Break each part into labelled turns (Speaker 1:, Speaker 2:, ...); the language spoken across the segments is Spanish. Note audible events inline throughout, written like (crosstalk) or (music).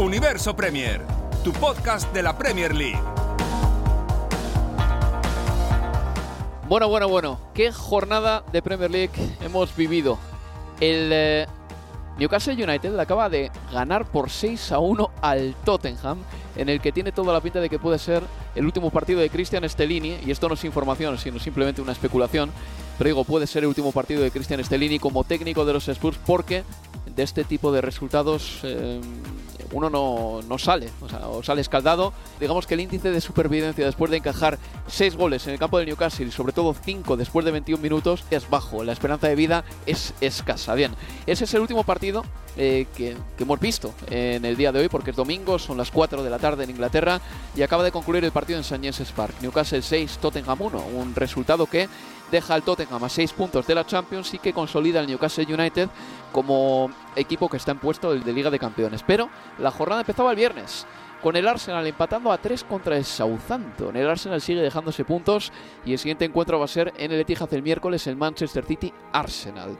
Speaker 1: Universo Premier, tu podcast de la Premier League.
Speaker 2: Bueno, bueno, bueno, qué jornada de Premier League hemos vivido. El eh, Newcastle United acaba de ganar por 6 a 1 al Tottenham, en el que tiene toda la pinta de que puede ser el último partido de Cristian Stellini, y esto no es información, sino simplemente una especulación, pero digo, puede ser el último partido de Cristian Stellini como técnico de los Spurs porque de este tipo de resultados eh, uno no, no sale, o, sale escaldado. Digamos que el índice de supervivencia después de encajar 6 goles en el campo del Newcastle y sobre todo 5 después de 21 minutos es bajo. La esperanza de vida es escasa. Bien, ese es el último partido eh, que, que, hemos visto en el día de hoy porque es domingo, son las 4 de la tarde en Inglaterra y acaba de concluir el partido en St. James's Park. Newcastle 6, Tottenham 1, un resultado que deja al Tottenham a 6 puntos de la Champions y que consolida al Newcastle United como equipo que está en puesto de Liga de Campeones. Pero la jornada empezaba el viernes con el Arsenal empatando a 3 contra el Southampton. El Arsenal sigue dejándose puntos y el siguiente encuentro va a ser en el Etihad el miércoles el Manchester City Arsenal.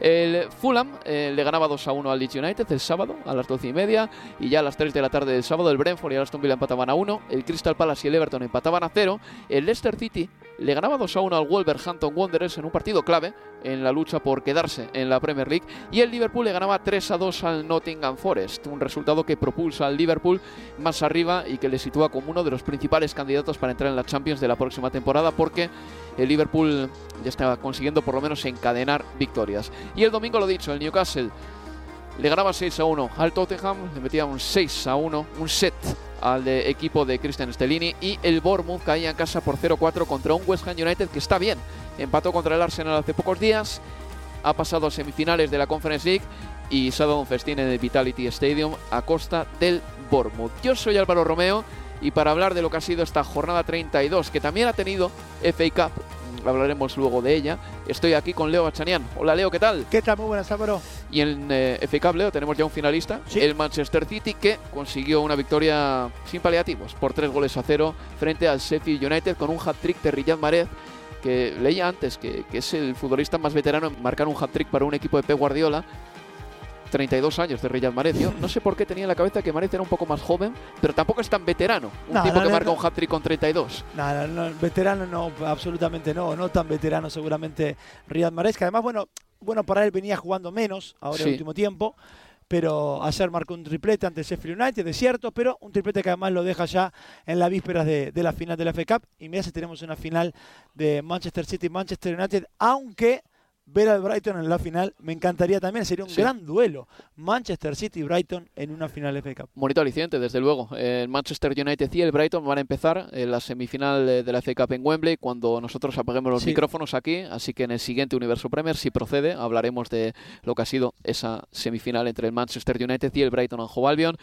Speaker 2: El Fulham eh, le ganaba 2 a 1 al Leeds United el sábado a las 12 y media y ya a las 3 de la tarde del sábado el Brentford y el Aston Villa empataban a 1, el Crystal Palace y el Everton empataban a 0, el Leicester City le ganaba 2 a 1 al Wolverhampton Wanderers en un partido clave en la lucha por quedarse en la Premier League y el Liverpool le ganaba 3 a 2 al Nottingham Forest, un resultado que propulsa al Liverpool más arriba y que le sitúa como uno de los principales candidatos para entrar en la Champions de la próxima temporada porque el Liverpool ya estaba consiguiendo por lo menos encadenar victorias. Y el domingo lo dicho, el Newcastle le ganaba 6 a 1 al Tottenham, le metía un 6 a 1, un set al equipo de Christian Stellini y el Bournemouth caía en casa por 0-4 contra un West Ham United que está bien. Empató contra el Arsenal hace pocos días, ha pasado a semifinales de la Conference League y se ha dado un festín en el Vitality Stadium a costa del Bournemouth. Yo soy Álvaro Romeo y para hablar de lo que ha sido esta jornada 32, que también ha tenido FA Cup, hablaremos luego de ella. Estoy aquí con Leo Bachanian. Hola Leo, ¿qué tal?
Speaker 3: ¿Qué tal? Muy buenas, Álvaro.
Speaker 2: Y en eh, tenemos ya un finalista, el Manchester City, que consiguió una victoria sin paliativos, por tres goles a cero, frente al Sheffield United con un hat-trick de Riyad Mahrez, que leía antes que, que, es el futbolista más veterano en marcar un hat-trick para un equipo de Pep Guardiola 32 años de Riyad Mahrez. Yo no sé por qué tenía en la cabeza que Mahrez era un poco más joven, pero tampoco es tan veterano. Un tipo que marca un hat-trick con 32.
Speaker 3: Nada, no, veterano no, absolutamente no. No tan veterano seguramente Riyad Mahrez, que además, bueno, bueno, para él venía jugando menos ahora en el último tiempo pero ayer marcó un triplete ante Sheffield United, es cierto, pero un triplete que además lo deja ya en las vísperas de, de la final de la FA Cup. Y mira si tenemos una final de Manchester City-Manchester United, aunque ver al Brighton en la final me encantaría también, sería un gran duelo. Manchester City y Brighton en una final FA Cup.
Speaker 2: Bonito aliciente, desde luego. El Manchester United y el Brighton van a empezar en la semifinal de la FA Cup en Wembley cuando nosotros apaguemos los micrófonos aquí, así que en el siguiente Universo Premier, si procede, hablaremos de lo que ha sido esa semifinal entre el Manchester United y el Brighton Hove Albion.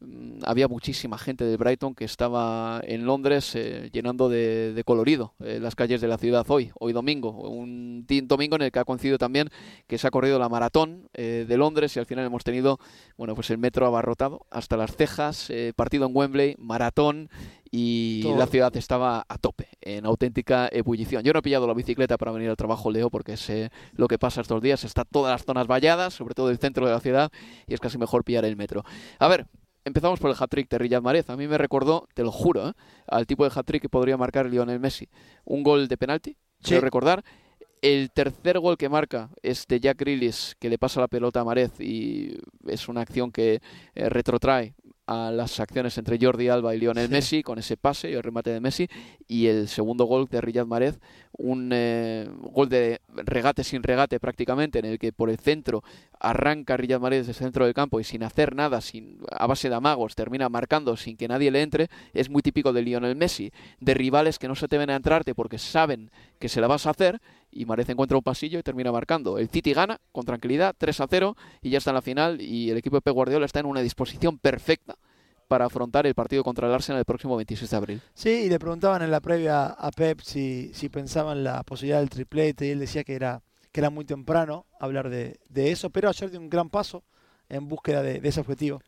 Speaker 2: Mm, había muchísima gente de Brighton que estaba en Londres eh, llenando de, colorido eh, las calles de la ciudad hoy, hoy domingo, un domingo en el que ha coincidido también que se ha corrido la maratón eh, de Londres y al final hemos tenido, bueno, pues el metro abarrotado hasta las cejas, partido en Wembley, maratón y la ciudad estaba a tope, en auténtica ebullición. Yo no he pillado la bicicleta para venir al trabajo, Leo, porque sé lo que pasa estos días. Está todas las zonas valladas, sobre todo el centro de la ciudad, y es casi mejor pillar el metro. A ver, Empezamos por el hat-trick de Riyad Mahrez. A mí me recordó, te lo juro, ¿eh? al tipo de hat-trick que podría marcar Lionel Messi. Un gol de penalti, quiero recordar. El tercer gol que marca es de Jack Grealish, que le pasa la pelota a Mahrez y es una acción que eh, retrotrae a las acciones entre Jordi Alba y Lionel Messi con ese pase y el remate de Messi y el segundo gol de Riyad Mahrez un eh, gol de regate sin regate prácticamente en el que por el centro arranca Riyad Mahrez desde el centro del campo y sin hacer nada sin a base de amagos termina marcando sin que nadie le entre es muy típico de Lionel Messi de rivales que no se te ven a entrarte porque saben que se la vas a hacer y Marez encuentra un pasillo y termina marcando. El City gana con tranquilidad, 3 a 0 y ya está en la final y el equipo de Pep Guardiola está en una disposición perfecta para afrontar el partido contra el Arsenal el próximo 26 de abril.
Speaker 3: Sí, y le preguntaban en la previa a Pep si, si pensaban la posibilidad del triplete y él decía que era, que era muy temprano hablar de, eso, pero ayer dio un gran paso en búsqueda de, ese objetivo.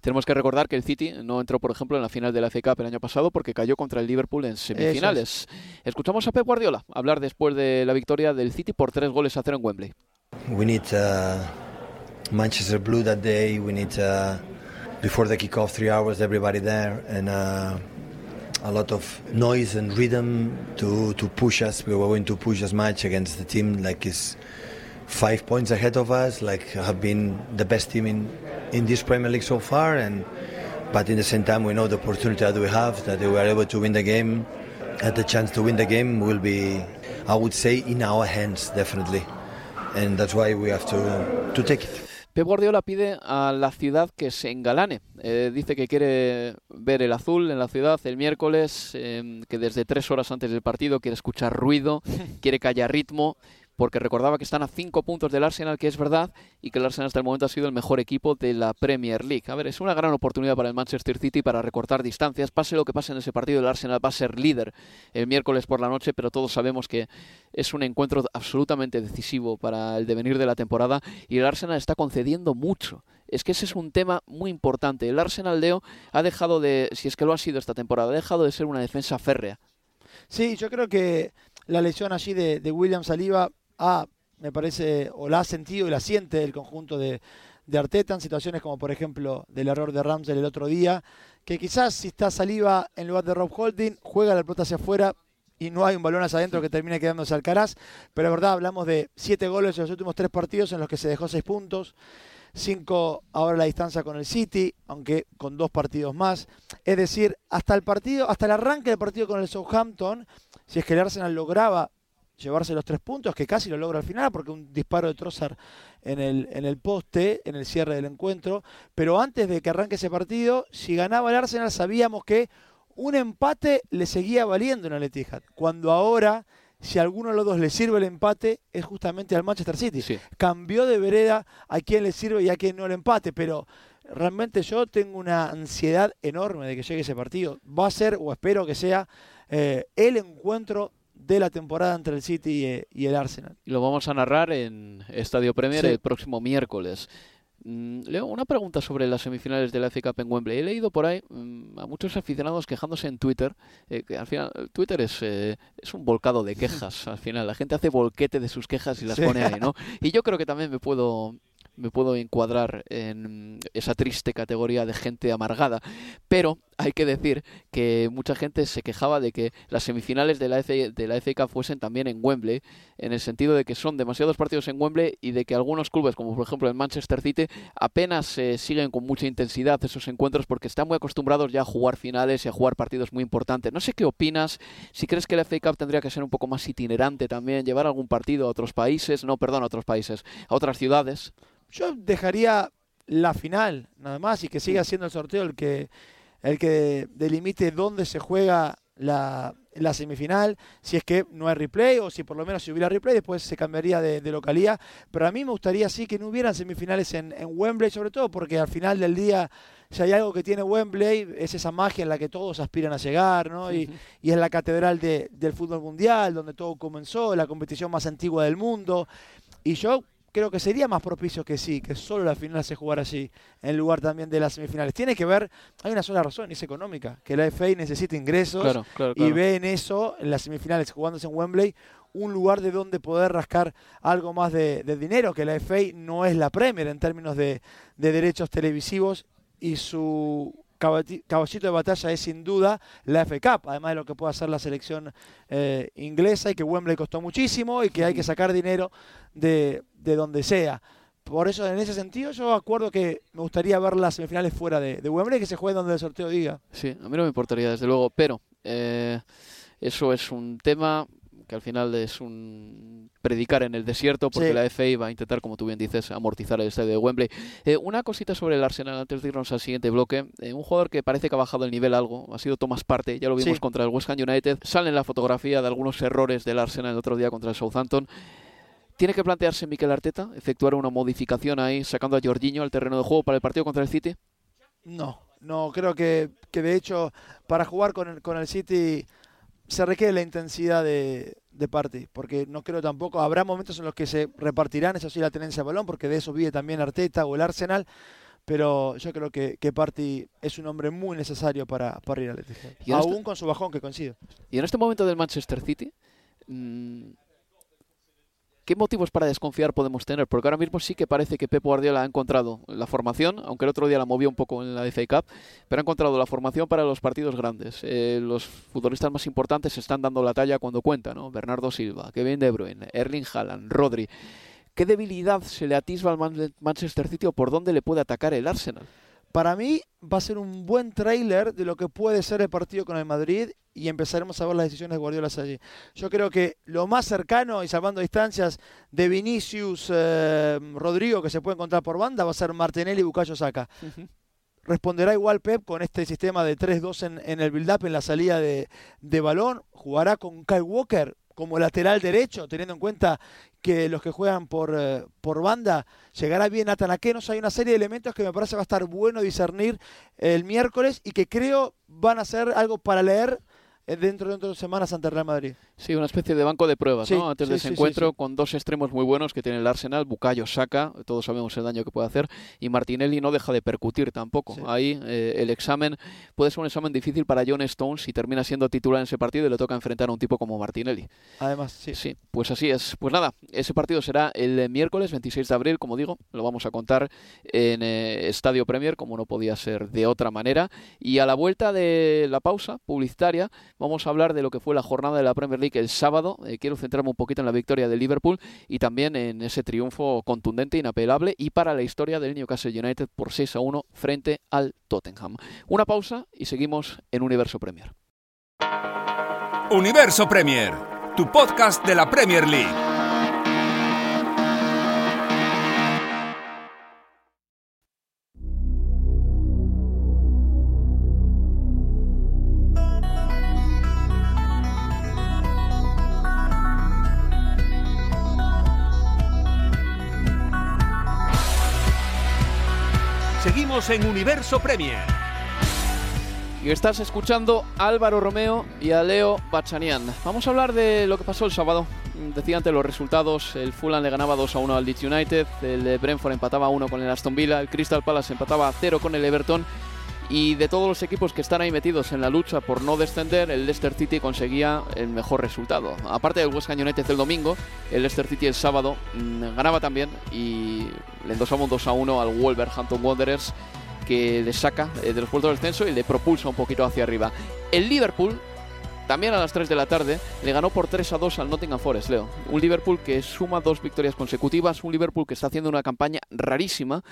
Speaker 2: Tenemos que recordar que el City no entró, por ejemplo, en la final de la FA Cup el año pasado porque cayó contra el Liverpool en semifinales. Escuchamos a Pep Guardiola hablar después de la victoria del City por tres goles a cero en Wembley.
Speaker 4: We need uh, Manchester Blue that day. We need uh, before the kickoff, three hours, everybody there, and uh, a lot of noise and rhythm to, to push us. We were going to push as much against the team like is five points ahead of us, like have been the best team in, in this Premier League so far. And but in the same time, we know the opportunity that we have that we are able to win the game. And the chance to win the game will be, I would say, in our hands definitely, and that's why we have to to take it.
Speaker 2: Pep Guardiola pide a la ciudad que se engalane. Eh, dice que quiere ver el azul en la ciudad el miércoles, eh, que desde tres horas antes del partido quiere escuchar ruido, (laughs) quiere que haya ritmo porque recordaba que están a cinco puntos del Arsenal, que es verdad, y que el Arsenal hasta el momento ha sido el mejor equipo de la Premier League. A ver, es una gran oportunidad para el Manchester City para recortar distancias. Pase lo que pase en ese partido, el Arsenal va a ser líder el miércoles por la noche, pero todos sabemos que es un encuentro absolutamente decisivo para el devenir de la temporada y el Arsenal está concediendo mucho. Es que ese es un tema muy importante. El Arsenal, Leo, ha dejado de, si es que lo ha sido esta temporada, ha dejado de ser una defensa férrea.
Speaker 3: Sí, yo creo que la lesión allí de, de William Saliba ha, me parece, o la ha sentido y la siente el conjunto de, de Arteta en situaciones como por ejemplo del error de Ramsey el otro día, que quizás si está saliva en lugar de Rob Holding, juega la pelota hacia afuera y no hay un balón hacia adentro que termine quedándose Alcaraz, pero la verdad hablamos de siete goles en los últimos tres partidos en los que se dejó seis puntos, cinco ahora la distancia con el City, aunque con dos partidos más, es decir, hasta el partido, hasta el arranque del partido con el Southampton, si es que el Arsenal lograba llevarse los tres puntos, que casi lo logra al final, porque un disparo de Trossard en el, en el poste, en el cierre del encuentro. Pero antes de que arranque ese partido, si ganaba el Arsenal, sabíamos que un empate le seguía valiendo en el Etihad. Cuando ahora, si a alguno de los dos le sirve el empate, es justamente al Manchester City. Cambió de vereda a quien le sirve y a quien no el empate, pero realmente yo tengo una ansiedad enorme de que llegue ese partido. Va a ser, o espero que sea, eh, el encuentro de la temporada entre el City y, el Arsenal.
Speaker 2: Y lo vamos a narrar en Estadio Premier el próximo miércoles. Mm, Leo, una pregunta sobre las semifinales de la FA Cup en Wembley. He leído por ahí mm, a muchos aficionados quejándose en Twitter, eh, que al final Twitter es, eh, es un volcado de quejas, (laughs) al final la gente hace volquete de sus quejas y las pone ahí, ¿no? (laughs) Y yo creo que también me puedo me puedo encuadrar en esa triste categoría de gente amargada, pero hay que decir que mucha gente se quejaba de que las semifinales de la, F, de la FA fuesen también en Wembley, en el sentido de que son demasiados partidos en Wembley y de que algunos clubes, como por ejemplo el Manchester City, apenas se siguen con mucha intensidad esos encuentros porque están muy acostumbrados ya a jugar finales y a jugar partidos muy importantes. No sé qué opinas, si crees que la FA Cup tendría que ser un poco más itinerante también, llevar algún partido a otros países, no, perdón, a otros países, a otras ciudades.
Speaker 3: Yo dejaría la final, nada más, y que siga siendo el sorteo el que, el que delimite dónde se juega la, la semifinal, si es que no hay replay, o si por lo menos si hubiera replay, después se cambiaría de, localidad. Pero a mí me gustaría sí que no hubieran semifinales en, en, Wembley, sobre todo porque al final del día, si hay algo que tiene Wembley, es esa magia en la que todos aspiran a llegar, ¿no? Y, y es la catedral de, del fútbol mundial, donde todo comenzó, la competición más antigua del mundo. Y yo creo que sería más propicio que sí, que solo la final se jugara así, en lugar también de las semifinales. Tiene que ver, hay una sola razón, y es económica, que la FA necesita ingresos y ve en eso, en las semifinales jugándose en Wembley, un lugar de donde poder rascar algo más de, dinero, que la FA no es la Premier en términos de, de derechos televisivos y su caballito de batalla es sin duda la FA Cup, además de lo que puede hacer la selección eh, inglesa y que Wembley costó muchísimo y que hay que sacar dinero de, de donde sea. Por eso, en ese sentido, yo acuerdo que me gustaría ver las semifinales fuera de, de Wembley, que se juegue donde el sorteo diga.
Speaker 2: Sí, a mí no me importaría, desde luego, pero eh, eso es un tema que al final es un predicar en el desierto, porque la FA va a intentar, como tú bien dices, amortizar el estadio de Wembley. Eh, una cosita sobre el Arsenal antes de irnos al siguiente bloque. Eh, un jugador que parece que ha bajado el nivel algo, ha sido Thomas Parte, ya lo vimos contra el West Ham United. Sale en la fotografía de algunos errores del Arsenal el otro día contra el Southampton. ¿Tiene que plantearse Mikel Arteta efectuar una modificación ahí, sacando a Jorginho al terreno de juego para el partido contra el City?
Speaker 3: No, no, creo que, que de hecho para jugar con el, con el City se requiere la intensidad de, de Party, porque no creo tampoco, habrá momentos en los que se repartirán, eso sí, la tenencia de balón, porque de eso vive también Arteta o el Arsenal, pero yo creo que, que Party es un hombre muy necesario para, para ir al Etihad, aún este con su bajón que coincide.
Speaker 2: Y en este momento del Manchester City, mmm, ¿Qué motivos para desconfiar podemos tener? Porque ahora mismo sí que parece que Pep Guardiola ha encontrado la formación, aunque el otro día la movió un poco en la FA Cup, pero ha encontrado la formación para los partidos grandes. Eh, los futbolistas más importantes están dando la talla cuando cuenta, ¿no? Bernardo Silva, Kevin De Bruyne, Erling Haaland, Rodri. ¿Qué debilidad se le atisba al Manchester City o por dónde le puede atacar el Arsenal?
Speaker 3: Para mí va a ser un buen trailer de lo que puede ser el partido con el Madrid y empezaremos a ver las decisiones de Guardiola allí. Yo creo que lo más cercano y salvando distancias de Vinicius, eh, Rodrigo que se puede encontrar por banda va a ser Martinelli y Bucayo Saca. Responderá igual Pep con este sistema de 3-2 en, el build-up, en la salida de, de balón. Jugará con Kyle Walker, como lateral derecho, teniendo en cuenta que los que juegan por, eh, por banda llegará bien Atanaquenos. Hay una serie de elementos que me parece va a estar bueno discernir el miércoles y que creo van a ser algo para leer eh, dentro de dos semanas ante Real Madrid.
Speaker 2: Sí, una especie de banco de pruebas, ¿no? Antes de ese encuentro con dos extremos muy buenos que tiene el Arsenal, Bucayo saca, todos sabemos el daño que puede hacer, y Martinelli no deja de percutir tampoco. Ahí eh, el examen puede ser un examen difícil para John Stones si termina siendo titular en ese partido y le toca enfrentar a un tipo como Martinelli.
Speaker 3: Además, sí.
Speaker 2: Sí, pues así es. Pues nada, ese partido será el miércoles 26 de abril, como digo, lo vamos a contar en eh, Estadio Premier, como no podía ser de otra manera. Y a la vuelta de la pausa publicitaria, vamos a hablar de lo que fue la jornada de la Premier League el sábado. Eh, quiero centrarme un poquito en la victoria de Liverpool y también en ese triunfo contundente, inapelable y para la historia del Newcastle United por 6 a 1 frente al Tottenham. Una pausa y seguimos en Universo Premier.
Speaker 1: Universo Premier, tu podcast de la Premier League. En Universo Premier.
Speaker 2: Y estás escuchando a Álvaro Romeo y a Leo Bachanian. Vamos a hablar de lo que pasó el sábado. Decía antes los resultados, el Fulham le ganaba 2 a 1 al Leeds United, el Brentford empataba a 1 con el Aston Villa, el Crystal Palace empataba a 0 con el Everton y de todos los equipos que están ahí metidos en la lucha por no descender, el Leicester City conseguía el mejor resultado. Aparte del West Ham United el domingo, el Leicester City el sábado mm, ganaba también y le endosaba un 2 a 1 al Wolverhampton Wanderers que le saca eh, de los puestos del descenso y le propulsa un poquito hacia arriba. El Liverpool también a las 3 de la tarde le ganó por 3 a 2 al Nottingham Forest, Leo. Un Liverpool que suma dos victorias consecutivas, un Liverpool que está haciendo una campaña rarísima,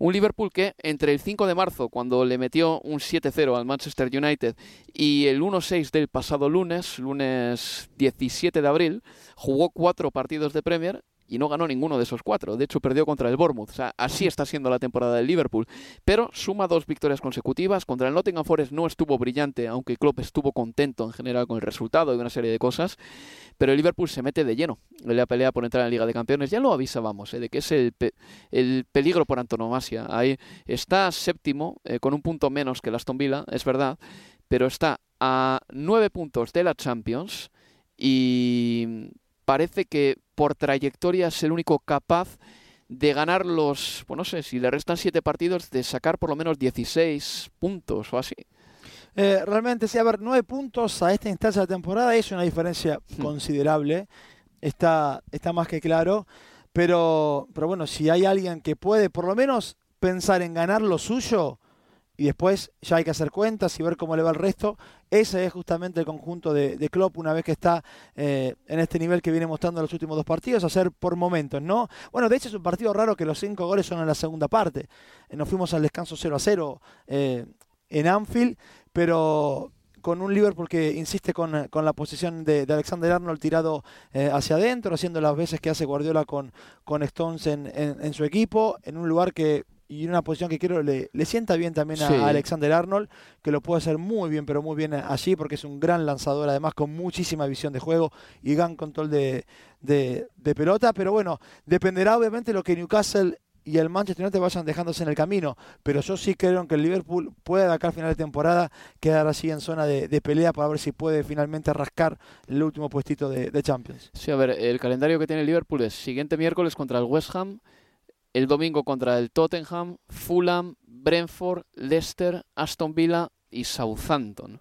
Speaker 2: un Liverpool que entre el 5 de marzo, cuando le metió un 7-0 al Manchester United, y el 1-6 del pasado lunes, lunes 17 de abril, jugó cuatro partidos de Premier y no ganó ninguno de esos cuatro. De hecho, perdió contra el Bournemouth. O sea, así está siendo la temporada del Liverpool. Pero suma dos victorias consecutivas. Contra el Nottingham Forest no estuvo brillante, aunque Klopp estuvo contento en general con el resultado y una serie de cosas. Pero el Liverpool se mete de lleno en la pelea por entrar en la Liga de Campeones. Ya lo avisábamos, ¿eh? de que es el, el, peligro por antonomasia. Ahí está séptimo, eh, con un punto menos que el Aston Villa, es verdad, pero está a nueve puntos de la Champions y parece que por trayectoria es el único capaz de ganar los, pues no sé, si le restan siete partidos, de sacar por lo menos 16 puntos o así.
Speaker 3: Eh, realmente, sí, a ver, nueve puntos a esta instancia de temporada es una diferencia hmm. considerable, está, está más que claro, pero, pero bueno, si hay alguien que puede por lo menos pensar en ganar lo suyo, y después ya hay que hacer cuentas y ver cómo le va el resto. Ese es justamente el conjunto de, de Klopp una vez que está eh, en este nivel que viene mostrando los últimos dos partidos, hacer por momentos, ¿no? Bueno, de hecho es un partido raro que los cinco goles son en la segunda parte. Eh, nos fuimos al descanso 0 a 0 eh, en Anfield, pero con un Liverpool que insiste con, la posición de, Alexander Arnold tirado hacia adentro, haciendo las veces que hace Guardiola con, con Stones en, en, su equipo, en un lugar que y una posición que quiero le, le sienta bien también a, Alexander Arnold, que lo puede hacer muy bien, pero muy bien allí, porque es un gran lanzador, además con muchísima visión de juego y gran control de, de, de pelota. Pero bueno, dependerá obviamente lo que Newcastle y el Manchester United vayan dejándose en el camino. Pero yo sí creo que el Liverpool puede acá al final de temporada quedar así en zona de, pelea para ver si puede finalmente rascar el último puestito de, Champions.
Speaker 2: Sí, a ver, el calendario que tiene el Liverpool es siguiente miércoles contra el West Ham, el domingo contra el Tottenham, Fulham, Brentford, Leicester, Aston Villa y Southampton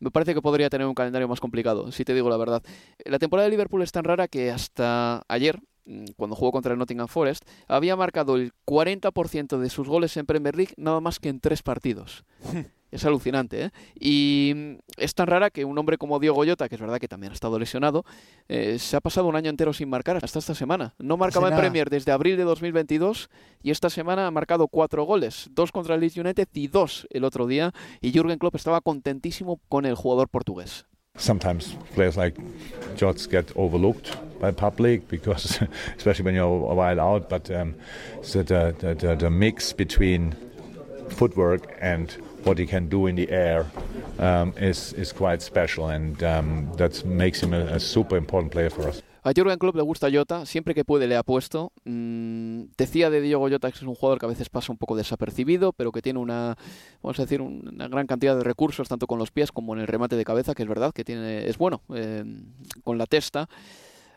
Speaker 2: me parece que podría tener un calendario más complicado, si te digo la verdad. La temporada de Liverpool es tan rara que hasta ayer, Mm, cuando jugó contra el Nottingham Forest, había marcado el 40% de sus goles en Premier League nada más que en tres partidos. (laughs) es alucinante, ¿eh? Y es tan rara que un hombre como Diego Goyota, que es verdad que también ha estado lesionado, eh, se ha pasado un año entero sin marcar hasta esta semana. No marcaba en Premier desde abril de 2022 y esta semana ha marcado cuatro goles, dos contra el Leeds United y dos el otro día. Y Jürgen Klopp estaba contentísimo con el jugador portugués.
Speaker 5: Sometimes players like Jots get overlooked by public because, (laughs) especially when you're a while out. But um, so the, the, the, mix between footwork and what he can do in the air um, is is quite special, and um, that makes him a, a super important player for us.
Speaker 2: A Jurgen Klopp le gusta Jota, siempre que puede le ha puesto. Mm, decía de Diego Jota que es un jugador que a veces pasa un poco desapercibido, pero que tiene una, vamos a decir, una gran cantidad de recursos, tanto con los pies como en el remate de cabeza, que es verdad que tiene, es bueno eh, con la testa.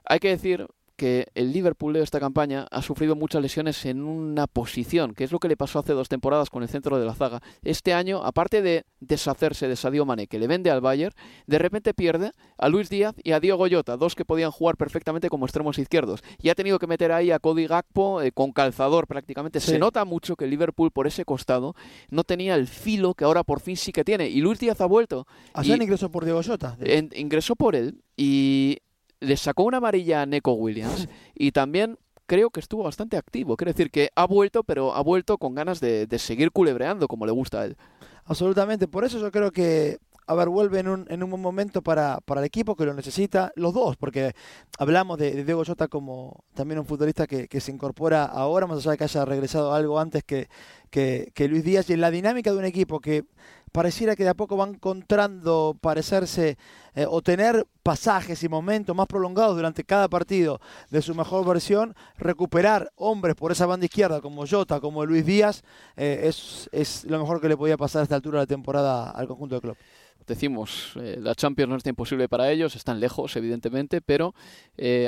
Speaker 2: Hay que decir que el Liverpool de esta campaña ha sufrido muchas lesiones en una posición, que es lo que le pasó hace dos temporadas con el centro de la zaga. Este año, aparte de deshacerse de Sadio Mane, que le vende al Bayern, de repente pierde a Luis Díaz y a Diego Goyota, dos que podían jugar perfectamente como extremos izquierdos. Y ha tenido que meter ahí a Cody Gakpo eh, con calzador prácticamente. Se nota mucho que el Liverpool por ese costado no tenía el filo que ahora por fin sí que tiene. Y Luis Díaz ha vuelto.
Speaker 3: ¿Ayer ingresó por Diego Goyota?
Speaker 2: ingresó por él y le sacó una amarilla a Neko Williams y también creo que estuvo bastante activo. Quiere decir que ha vuelto, pero ha vuelto con ganas de, seguir culebreando como le gusta a él.
Speaker 3: Absolutamente. Por eso yo creo que a ver, vuelve en un, en un buen momento para, para, el equipo que lo necesita, los dos, porque hablamos de, Diego Jota como también un futbolista que, que, se incorpora ahora, más allá de que haya regresado algo antes que, que, Luis Díaz, y en la dinámica de un equipo que pareciera que de a poco van encontrando parecerse eh, o tener pasajes y momentos más prolongados durante cada partido de su mejor versión, recuperar hombres por esa banda izquierda como Jota, como Luis Díaz, eh, es, es, lo mejor que le podía pasar a esta altura de la temporada al conjunto de club.
Speaker 2: Decimos, eh, la Champions no está imposible para ellos, están lejos, evidentemente, pero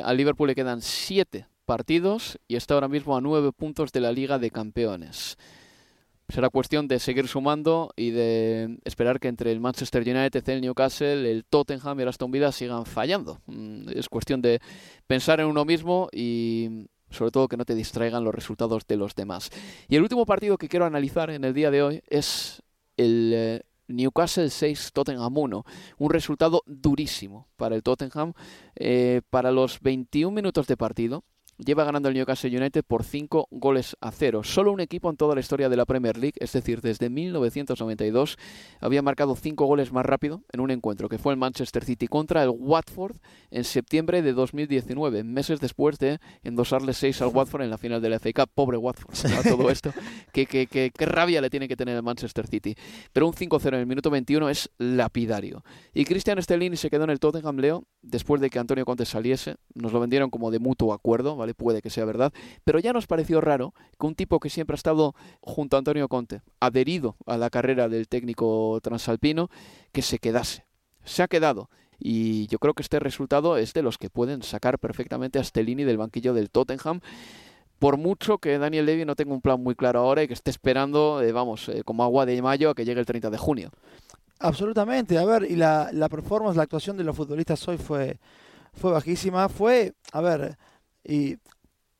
Speaker 2: al Liverpool le quedan siete partidos y está ahora mismo a nueve puntos de la Liga de Campeones será cuestión de seguir sumando y de esperar que entre el Manchester United, el Newcastle, el Tottenham y el Aston Villa sigan fallando. Mm, es cuestión de pensar en uno mismo y sobre todo que no te distraigan los resultados de los demás. Y el último partido que quiero analizar en el día de hoy es el eh, Newcastle 6, Tottenham 1. Un resultado durísimo para el Tottenham. Eh, para los 21 minutos de partido, lleva ganando el Newcastle United por 5 goles a 0. Solo un equipo en toda la historia de la Premier League, es decir, desde 1992, había marcado 5 goles más rápido en un encuentro, que fue el Manchester City contra el Watford en septiembre de 2019, meses después de endosarle 6 al Watford en la final de la FA Cup. Pobre Watford, a todo esto. (laughs) qué, qué, qué, qué, rabia le tiene que tener el Manchester City. Pero un 5-0 en el minuto 21 es lapidario. Y Christian Stellini se quedó en el Tottenham Leo después de que Antonio Conte saliese. Nos lo vendieron como de mutuo acuerdo, ¿vale? Puede que sea verdad. Pero ya nos pareció raro que un tipo que siempre ha estado junto a Antonio Conte, adherido a la carrera del técnico transalpino, que se quedase. Se ha quedado. Y yo creo que este resultado es de los que pueden sacar perfectamente a Stellini del banquillo del Tottenham por mucho que Daniel Levy no tenga un plan muy claro ahora y que esté esperando, eh, vamos, eh, como agua de mayo a que llegue el 30 de junio.
Speaker 3: Absolutamente, a ver, y la, la performance, la actuación de los futbolistas hoy fue, fue bajísima, fue, a ver, y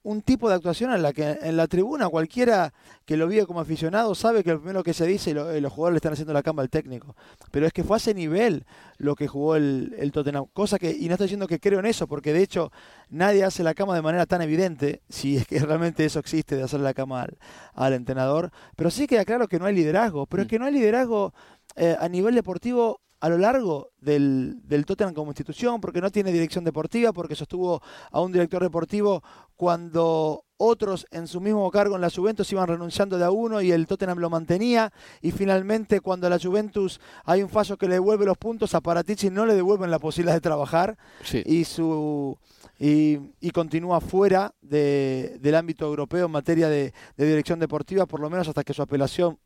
Speaker 3: un tipo de actuación en la que en la tribuna cualquiera que lo vive como aficionado sabe que lo primero que se dice y, los jugadores le están haciendo la cama al técnico. Pero es que fue a ese nivel lo que jugó el, el, Tottenham. Cosa que, y no estoy diciendo que creo en eso, porque de hecho nadie hace la cama de manera tan evidente, si es que realmente eso existe de hacer la cama al, al entrenador. Pero sí queda claro que no hay liderazgo. Pero es mm. que no hay liderazgo eh, a nivel deportivo a lo largo del, del, Tottenham como institución, porque no tiene dirección deportiva, porque sostuvo a un director deportivo cuando otros en su mismo cargo en la Juventus iban renunciando de a uno y el Tottenham lo mantenía, y finalmente cuando a la Juventus hay un fallo que le devuelve los puntos, a Paratici no le devuelven la posibilidad de trabajar y su... Y, continúa fuera del ámbito europeo en materia de dirección deportiva, por lo menos hasta que su apelación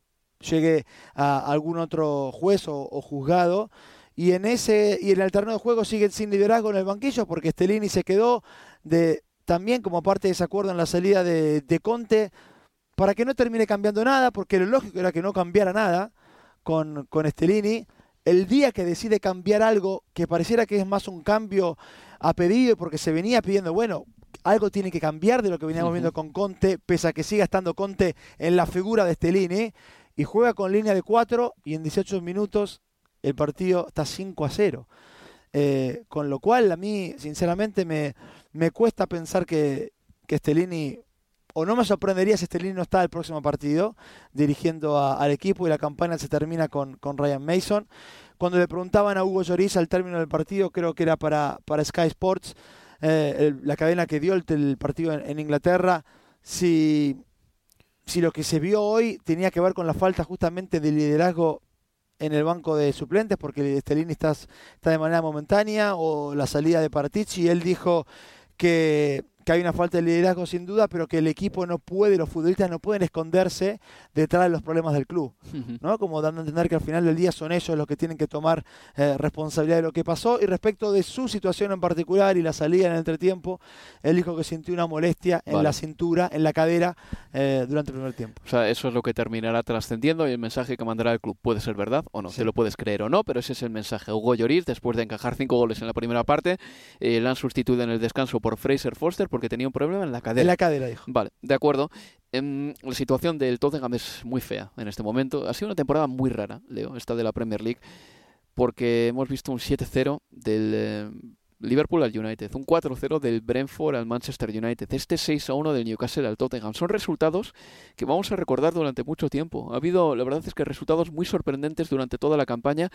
Speaker 3: llegue a algún otro juez o, juzgado. Y en ese y en el terreno de juego sigue sin liderazgo en el banquillo porque Stellini se quedó de también como parte de ese acuerdo en la salida de, de Conte para que no termine cambiando nada, porque lo lógico era que no cambiara nada con, con. El día que decide cambiar algo que pareciera que es más un cambio a pedido, porque se venía pidiendo, bueno, algo tiene que cambiar de lo que veníamos viendo con Conte, pese a que siga estando Conte en la figura de Stellini y juega con línea de 4 y en 18 minutos el partido está 5 a 0. Eh, con lo cual a mí sinceramente me, me cuesta pensar que, que Stellini, o no me sorprendería si Stellini no está el próximo partido dirigiendo al equipo y la campaña se termina con, con Ryan Mason. Cuando le preguntaban a Hugo Lloris al término del partido, creo que era para, para Sky Sports, eh, la cadena que dio el, partido en Inglaterra, si si lo que se vio hoy tenía que ver con la falta justamente de liderazgo en el banco de suplentes, porque Stellini está, está de manera momentánea, o la salida de Partici, él dijo que que hay una falta de liderazgo sin duda, pero que el equipo no puede, los futbolistas no pueden esconderse detrás de los problemas del club, ¿no? Como dando a entender que al final del día son ellos los que tienen que tomar eh, responsabilidad de lo que pasó. Y respecto de su situación en particular y la salida en el entretiempo, él dijo que sintió una molestia en la cintura, en la cadera, eh, durante el primer tiempo.
Speaker 2: O sea, eso es lo que terminará trascendiendo y el mensaje que mandará el club puede ser verdad o no, se lo puedes creer o no, pero ese es el mensaje. Hugo Lloris, después de encajar cinco goles en la primera parte, eh, la han sustituido en el descanso por Fraser Foster porque tenía un problema en la cadera.
Speaker 3: En la cadera, dijo.
Speaker 2: Vale, de acuerdo. Em, la situación del Tottenham es muy fea en este momento. Ha sido una temporada muy rara, Leo, esta de la Premier League, porque hemos visto un 7-0 del eh, Liverpool al United, un 4-0 del Brentford al Manchester United, este 6-1 del Newcastle al Tottenham. Son resultados que vamos a recordar durante mucho tiempo. Ha habido, la verdad es que resultados muy sorprendentes durante toda la campaña.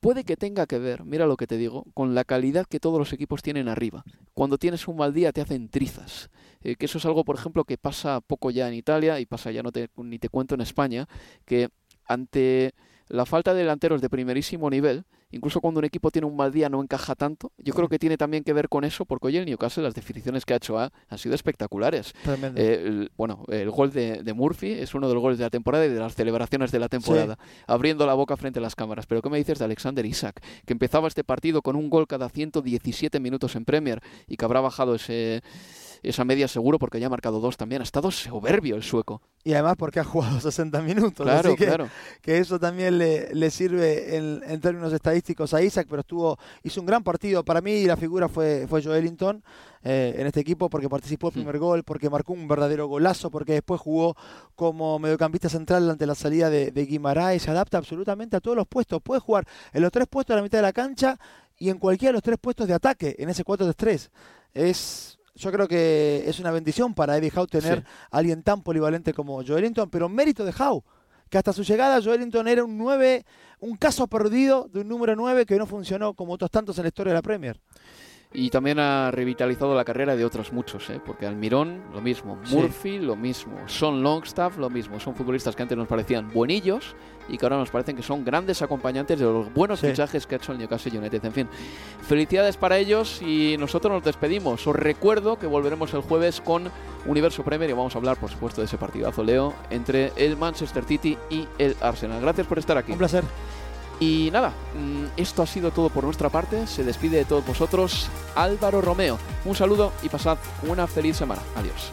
Speaker 2: Puede que tenga que ver, mira lo que te digo, con la calidad que todos los equipos tienen arriba. Cuando tienes un mal día te hacen trizas. Eh, que eso es algo, por ejemplo, que pasa poco ya en Italia y pasa ya no ni te cuento en España, que ante la falta de delanteros de primerísimo nivel, incluso cuando un equipo tiene un mal día no encaja tanto, yo creo que tiene también que ver con eso, porque hoy el Newcastle las definiciones que ha hecho han sido espectaculares.
Speaker 3: Eh,
Speaker 2: bueno, el gol de, Murphy es uno de los goles de la temporada y de las celebraciones de la temporada, abriendo la boca frente a las cámaras. Pero ¿qué me dices de Alexander Isaac, que empezaba este partido con un gol cada 117 minutos en Premier y que habrá bajado ese esa media seguro porque ya ha marcado dos también. Ha estado soberbio el sueco.
Speaker 3: Y además porque ha jugado (laughs) 60 minutos.
Speaker 2: Claro,
Speaker 3: que,
Speaker 2: claro.
Speaker 3: Que eso también le, le sirve en, términos estadísticos a Isaac, pero estuvo hizo un gran partido. Para mí la figura fue, fue Joelinton eh, en este equipo porque participó el primer gol, porque marcó un verdadero golazo, porque después jugó como mediocampista central ante la salida de, de Guimaraes. Se adapta absolutamente a todos los puestos. Puede jugar en los tres puestos de la mitad de la cancha y en cualquiera de los tres puestos de ataque en ese 4-3. Es yo creo que es una bendición para Eddie Howe tener a alguien tan polivalente como Joelinton, pero mérito de Howe, que hasta su llegada Joelinton era un 9, un caso perdido de un número 9 que no funcionó como otros tantos en la historia de la Premier.
Speaker 2: Y también ha revitalizado la carrera de otros muchos, ¿eh? porque Almirón lo mismo, Murphy lo mismo, Son Longstaff lo mismo. Son futbolistas que antes nos parecían buenillos y que ahora nos parecen que son grandes acompañantes de los buenos fichajes que ha hecho el Newcastle United. En fin, felicidades para ellos y nosotros nos despedimos. Os recuerdo que volveremos el jueves con Universo Premier y vamos a hablar, por supuesto, de ese partidazo, Leo, entre el Manchester City y el Arsenal. Gracias por estar aquí.
Speaker 3: Un placer.
Speaker 2: Y nada, mm, esto ha sido todo por nuestra parte. Se despide de todos vosotros Álvaro Romeo. Un saludo y pasad una feliz semana. Adiós.